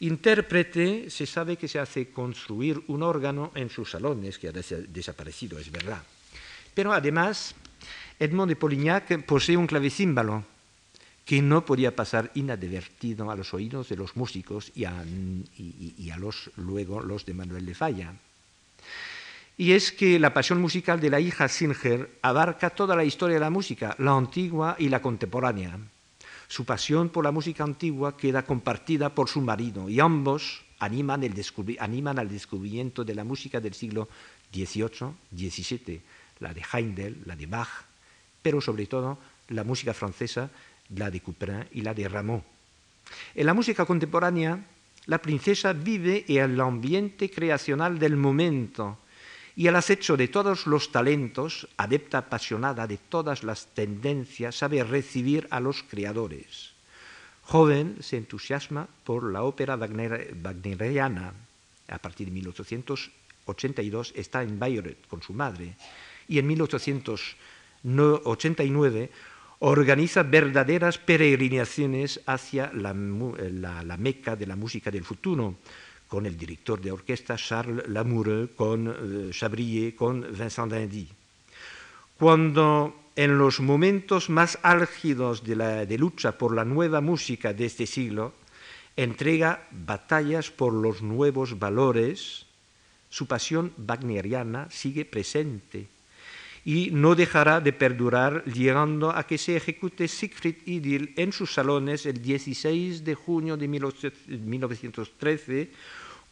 Intérprete se sabe que se hace construir un órgano en sus salones, que ha desaparecido, es verdad. Pero además, Edmond de Polignac posee un clavecímbalo que no podía pasar inadvertido a los oídos de los músicos y a, los, luego los de Manuel de Falla. Y es que la pasión musical de la hija Singer abarca toda la historia de la música, la antigua y la contemporánea. Su pasión por la música antigua queda compartida por su marido y ambos animan, al descubrimiento de la música del siglo XVIII, XVII, la de Heindel, la de Bach, pero sobre todo la música francesa, la de Couperin y la de Rameau. En la música contemporánea, la princesa vive en el ambiente creacional del momento y al acecho de todos los talentos, adepta apasionada de todas las tendencias, sabe recibir a los creadores. Joven se entusiasma por la ópera wagneriana. A partir de 1882 está en Bayreuth con su madre y en 1889 organiza verdaderas peregrinaciones hacia la, la Meca de la música del futuro con el director de orquesta Charles Lamoureux, con uh, Chabrier, con Vincent Dindy. Cuando en los momentos más álgidos de, la, de lucha por la nueva música de este siglo, entrega batallas por los nuevos valores, su pasión wagneriana sigue presente y no dejará de perdurar llegando a que se ejecute Siegfried Idyll en sus salones el 16 de junio de 1913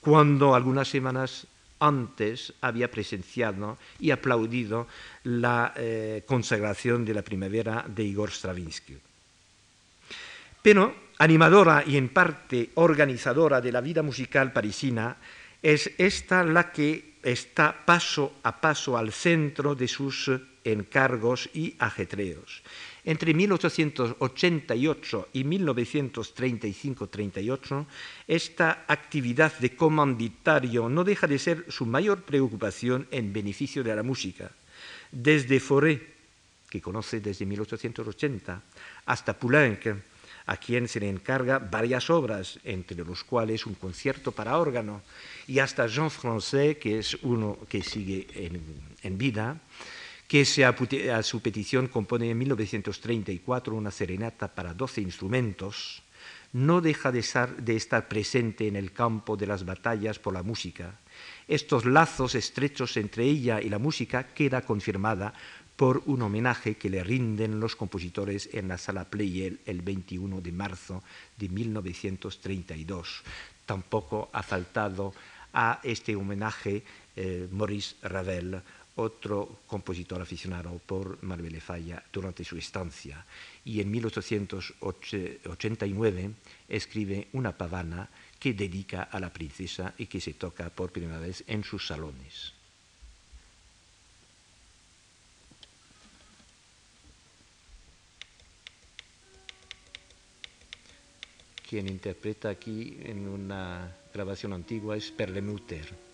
cuando algunas semanas antes había presenciado y aplaudido la eh, consagración de la primavera de Igor Stravinsky. Pero animadora y en parte organizadora de la vida musical parisina, es esta la que está paso a paso al centro de sus encargos y ajetreos. Entre 1888 y 1935-38, esta actividad de comanditario no deja de ser su mayor preocupación en beneficio de la música. Desde Fauré, que conoce desde 1880, hasta Poulenc, a quien se le encarga varias obras, entre los cuales un concierto para órgano, y hasta Jean Francais, que es uno que sigue en vida, que a su petición compone en 1934 una serenata para 12 instrumentos, no deja de estar, presente en el campo de las batallas por la música. Estos lazos estrechos entre ella y la música queda confirmada por un homenaje que le rinden los compositores en la sala Pleyel el 21 de marzo de 1932. Tampoco ha faltado a este homenaje eh, Maurice Ravel, otro compositor aficionado por Marvel Falla durante su estancia. Y en 1889 escribe una pavana que dedica a la princesa y que se toca por primera vez en sus salones. Quien interpreta aquí en una grabación antigua es Perlemuter.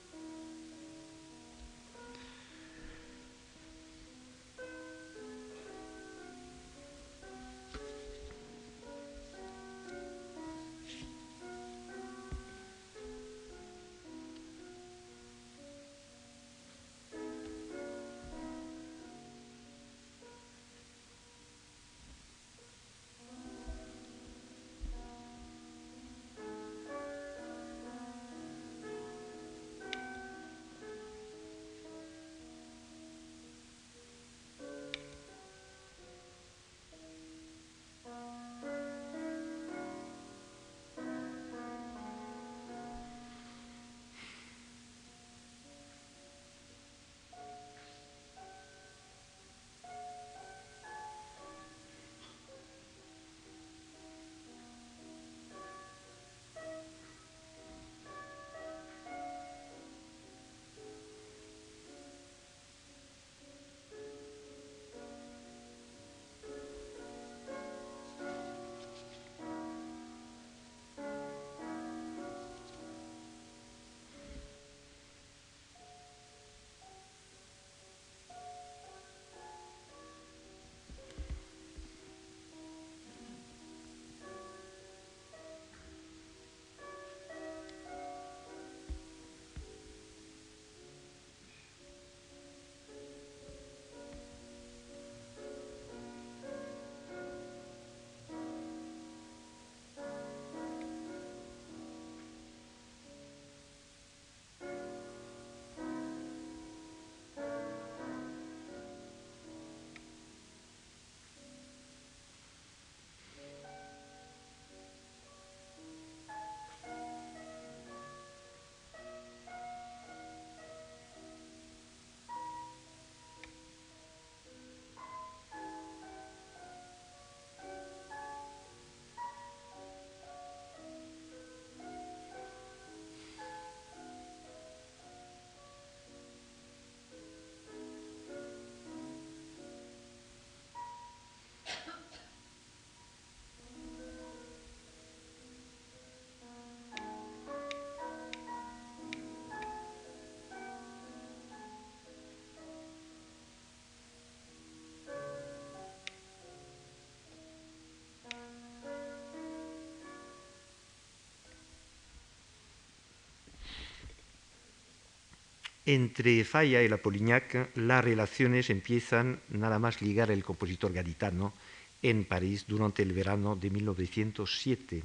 Entre Falla y la Polignac, las relaciones empiezan nada más ligar el compositor gaditano en París durante el verano de 1907.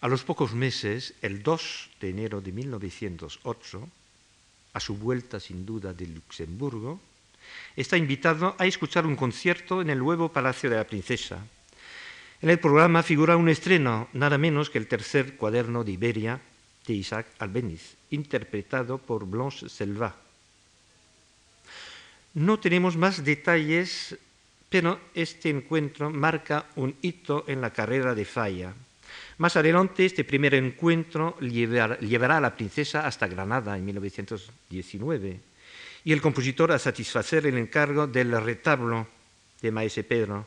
A los pocos meses, el 2 de enero de 1908, a su vuelta sin duda de Luxemburgo, está invitado a escuchar un concierto en el nuevo Palacio de la Princesa. En el programa figura un estreno, nada menos que el tercer cuaderno de Iberia de Isaac Albeniz, interpretado por Blanche Selva. No tenemos más detalles, pero este encuentro marca un hito en la carrera de Falla. Más adelante, este primer encuentro llevará a la princesa hasta Granada en 1919 y el compositor a satisfacer el encargo del retablo de Maese Pedro.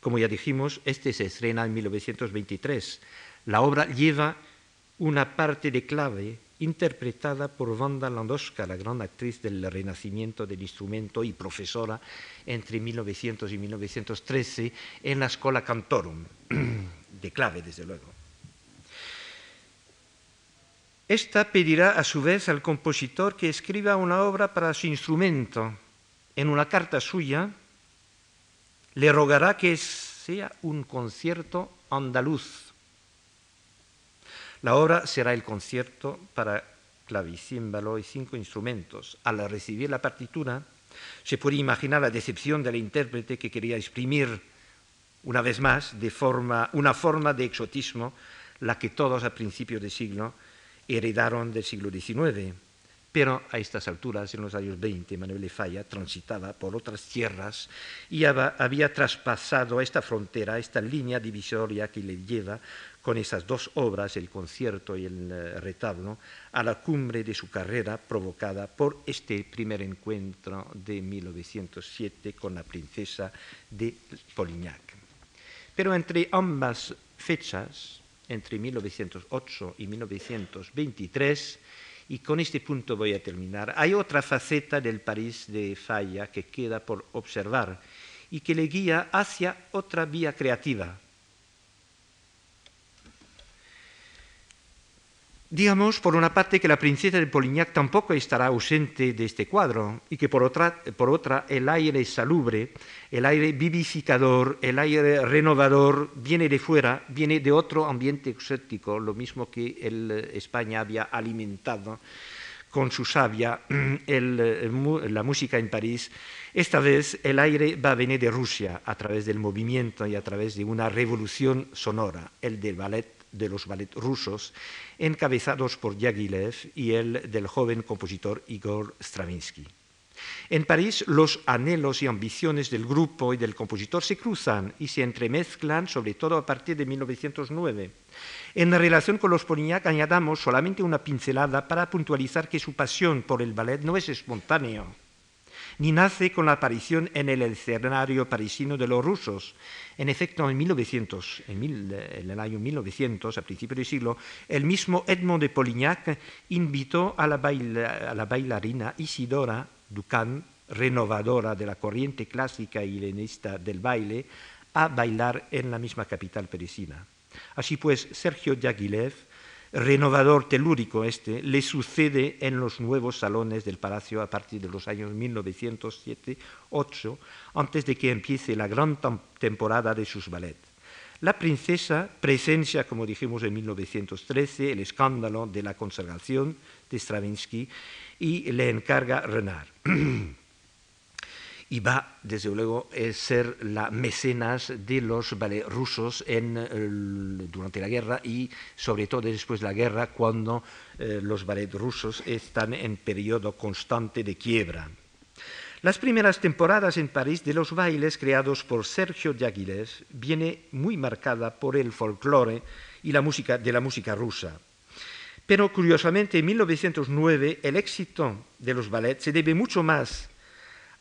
Como ya dijimos, este se estrena en 1923. La obra lleva una parte de clave interpretada por Wanda Landowska, la gran actriz del renacimiento del instrumento y profesora entre 1900 y 1913 en la Scola Cantorum, de clave desde luego. Esta pedirá a su vez al compositor que escriba una obra para su instrumento. En una carta suya le rogará que sea un concierto andaluz. La obra será el concierto para clavicímbalo y cinco instrumentos. Al recibir la partitura, se puede imaginar la decepción del intérprete que quería exprimir una vez más de forma, una forma de exotismo, la que todos a principios de siglo heredaron del siglo XIX. Pero a estas alturas, en los años 20, Manuel de Falla transitaba por otras tierras y había traspasado esta frontera, esta línea divisoria que le lleva con esas dos obras, el concierto y el eh, retablo, a la cumbre de su carrera provocada por este primer encuentro de 1907 con la princesa de Polignac. Pero entre ambas fechas, entre 1908 y 1923, y con este punto voy a terminar, hay otra faceta del París de Falla que queda por observar y que le guía hacia otra vía creativa, Digamos, por una parte, que la princesa de Polignac tampoco estará ausente de este cuadro y que por otra, el aire salubre, el aire vivificador, el aire renovador viene de fuera, viene de otro ambiente exótico, lo mismo que el España había alimentado con su savia la música en París. Esta vez el aire va a venir de Rusia a través del movimiento y a través de una revolución sonora, el del ballet de los ballet rusos, encabezados por Diaghilev y el del joven compositor Igor Stravinsky. En París, los anhelos y ambiciones del grupo y del compositor se cruzan y se entremezclan, sobre todo a partir de 1909. En relación con los Polignac, añadamos solamente una pincelada para puntualizar que su pasión por el ballet no es espontáneo ni nace con la aparición en el escenario parisino de los rusos. En efecto, en 1900, en, el año 1900, a principios del siglo, el mismo Edmond de Polignac invitó a la, bailarina Isidora Ducan, renovadora de la corriente clásica y helenista del baile, a bailar en la misma capital parisina. Así pues, Sergio Diaghilev renovador telúrico este, le sucede en los nuevos salones del palacio a partir de los años 1907-8, antes de que empiece la gran temporada de sus ballets. La princesa presencia, como dijimos en 1913, el escándalo de la consagración de Stravinsky y le encarga Renard. y va, desde luego, a ser la mecenas de los ballet rusos durante la guerra y sobre todo después de la guerra, cuando eh, los ballet rusos están en periodo constante de quiebra. Las primeras temporadas en París de los bailes creados por Sergio Diaghilev viene muy marcada por el folclore y la música de la música rusa. Pero curiosamente, en 1909 el éxito de los ballets se debe mucho más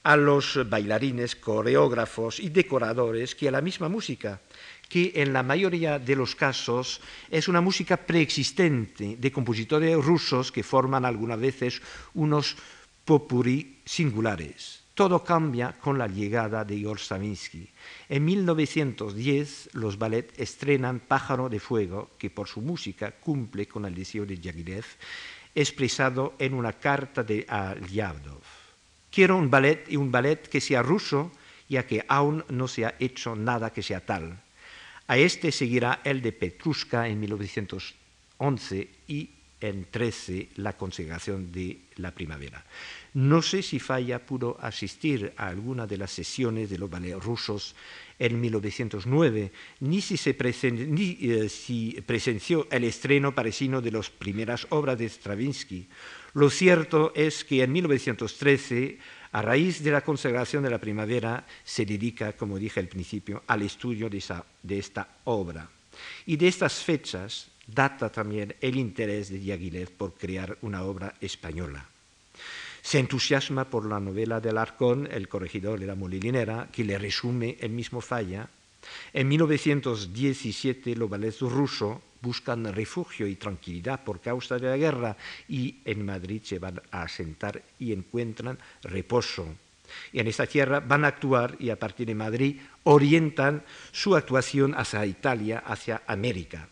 a los bailarines, coreógrafos y decoradores que a la misma música, que en la mayoría de los casos es una música preexistente de compositores rusos que forman algunas veces unos popurrí singulares. Todo cambia con la llegada de Igor Stravinsky. En 1910 los ballet estrenan Pájaro de Fuego, que por su música cumple con el deseo de Diaghilev, expresado en una carta de Alyadov. Quiero un ballet y un ballet que sea ruso, ya que aún no se ha hecho nada que sea tal. A este seguirá el de Petrushka en 1911 y en 13 la consagración de la primavera. No sé si Falla pudo asistir a alguna de las sesiones de los ballets rusos en 1909, ni si, se eh, presenció el estreno parisino de las primeras obras de Stravinsky. Lo cierto es que en 1913, a raíz de la consagración de la primavera, se dedica, como dije al principio, al estudio de, de esta obra. Y de estas fechas data también el interés de Diaghilev por crear una obra española. Se entusiasma por la novela del Arcón, El corregidor de la molinera, que le resume el mismo Falla. En 1917, los ballets rusos buscan refugio y tranquilidad por causa de la guerra y en Madrid se van a asentar y encuentran reposo. Y en esta tierra van a actuar y a partir de Madrid orientan su actuación hacia Italia, hacia América.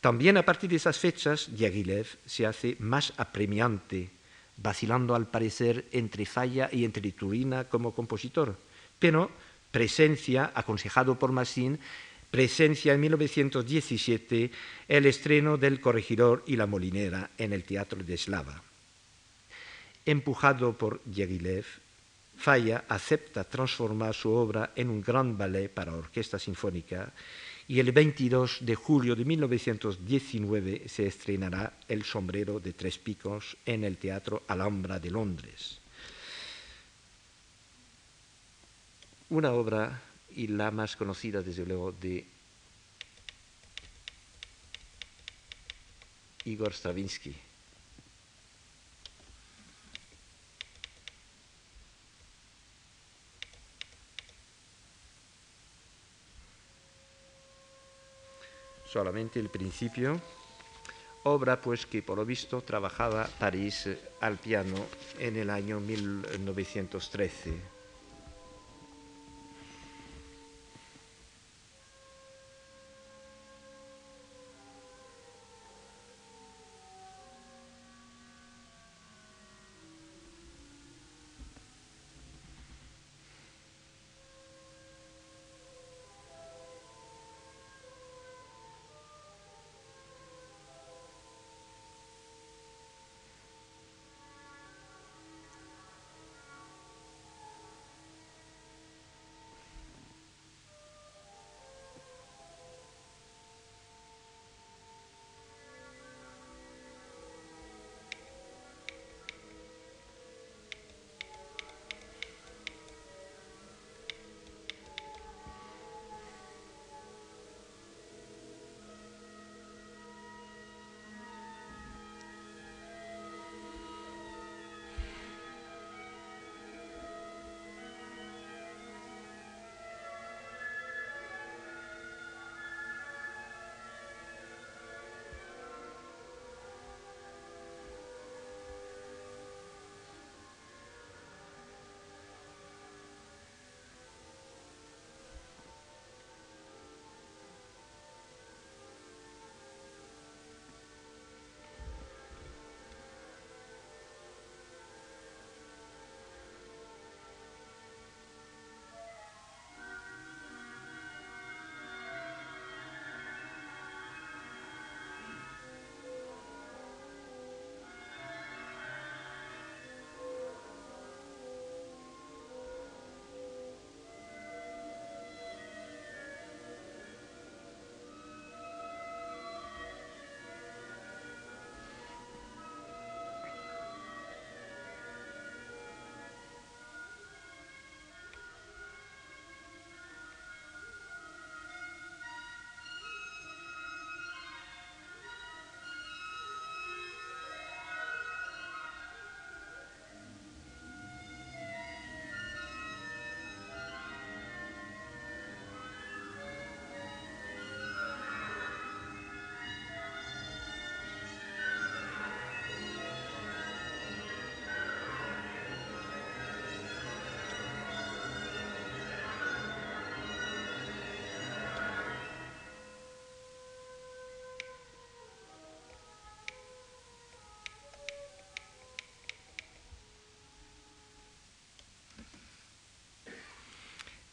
También a partir de esas fechas, Diaghilev se hace más apremiante, vacilando al parecer entre Falla y entre Turina como compositor, pero presencia, aconsejado por Massin, presencia en 1917 el estreno del Corregidor y la Molinera en el Teatro de Slava. Empujado por Diaghilev, Falla acepta transformar su obra en un gran ballet para orquesta sinfónica y el 22 de julio de 1919 se estrenará El sombrero de tres picos en el Teatro Alhambra de Londres. Una obra, y la más conocida desde luego, de Igor Stravinsky. solamente el principio, obra pues que por lo visto trabajaba París al piano en el año 1913.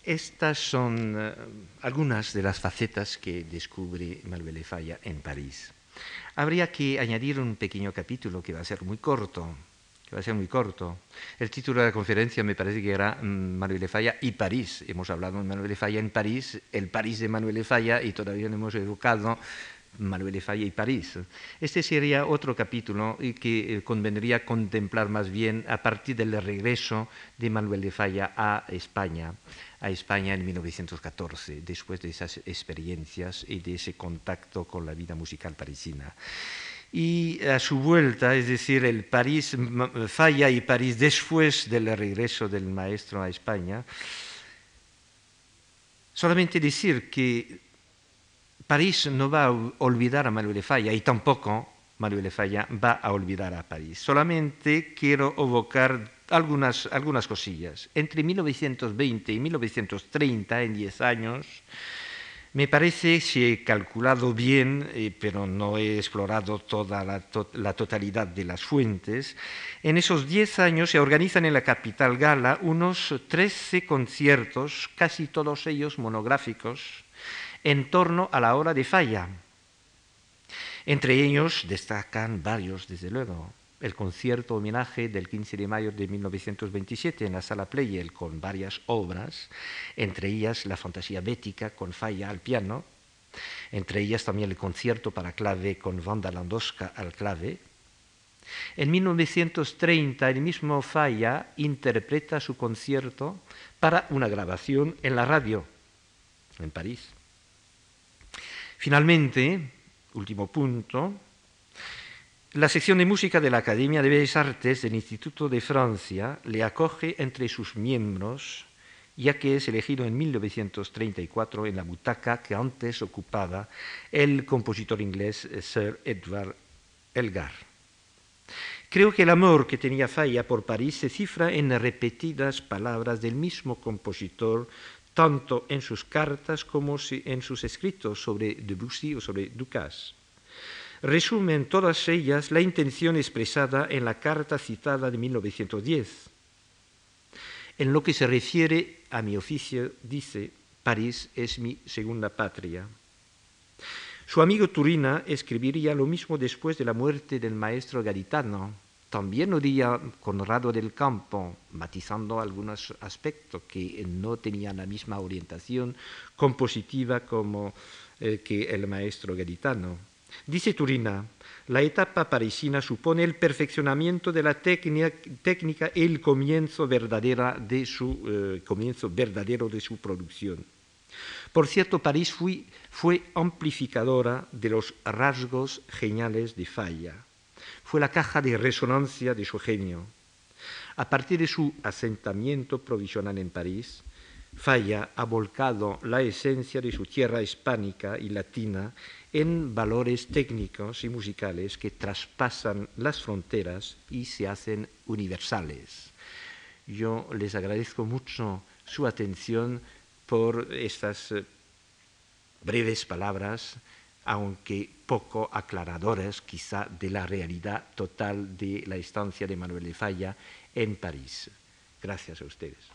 Estas son eh, algunas de las facetas que descubre Manuel Falla en París. Habría que añadir un pequeño capítulo que va a ser muy corto, que va a ser muy corto. El título de la conferencia me parece que era mm, Manuel Falla y París. Hemos hablado de Manuel Falla en París, el París de Manuel Falla y todavía no hemos educado Manuel Falla y París. Este sería otro capítulo que eh, convendría contemplar más bien a partir del regreso de Manuel Falla a España a España en 1914, después de esas experiencias y de ese contacto con la vida musical parisina. Y a su vuelta, es decir, el París falla y París después del regreso del maestro a España, solamente decir que París no va a olvidar a Manuel Falla y tampoco Manuel Falla va a olvidar a París. Solamente quiero evocar algunas, algunas cosillas. Entre 1920 y 1930, en 10 años, Me parece, si he calculado bien, eh, pero no he explorado toda la, la, totalidad de las fuentes, en esos 10 años se organizan en la capital gala unos 13 conciertos, casi todos ellos monográficos, en torno a la hora de falla. Entre ellos destacan varios, desde luego el concierto homenaje del 15 de mayo de 1927 en la sala Pleyel con varias obras, entre ellas la fantasía bética con Falla al piano, entre ellas también el concierto para clave con Wanda Landowska al clave. En 1930 el mismo Falla interpreta su concierto para una grabación en la radio en París. Finalmente, último punto, la sección de música de la Academia de Bellas Artes del Instituto de Francia le acoge entre sus miembros, ya que es elegido en 1934 en la butaca que antes ocupaba el compositor inglés Sir Edward Elgar. Creo que el amor que tenía Falla por París se cifra en repetidas palabras del mismo compositor, tanto en sus cartas como en sus escritos sobre Debussy o sobre Ducasse resumen todas ellas la intención expresada en la carta citada de 1910. En lo que se refiere a mi oficio, dice, París es mi segunda patria. Su amigo Turina escribiría lo mismo después de la muerte del maestro gaditano. También lo diría Conrado del Campo, matizando algunos aspectos que no tenían la misma orientación compositiva como eh, que el maestro gaditano. Dice Turina, la etapa parisina supone el perfeccionamiento de la técnica y el comienzo, de su, eh, comienzo verdadero de su producción. Por cierto, París fue, fue amplificadora de los rasgos geniales de Falla. Fue la caja de resonancia de su genio. A partir de su asentamiento provisional en París, Falla ha volcado la esencia de su tierra hispánica y latina en valores técnicos y musicales que traspasan las fronteras y se hacen universales. Yo les agradezco mucho su atención por estas eh, breves palabras, aunque poco aclaradoras quizá de la realidad total de la estancia de Manuel de Falla en París. Gracias a ustedes.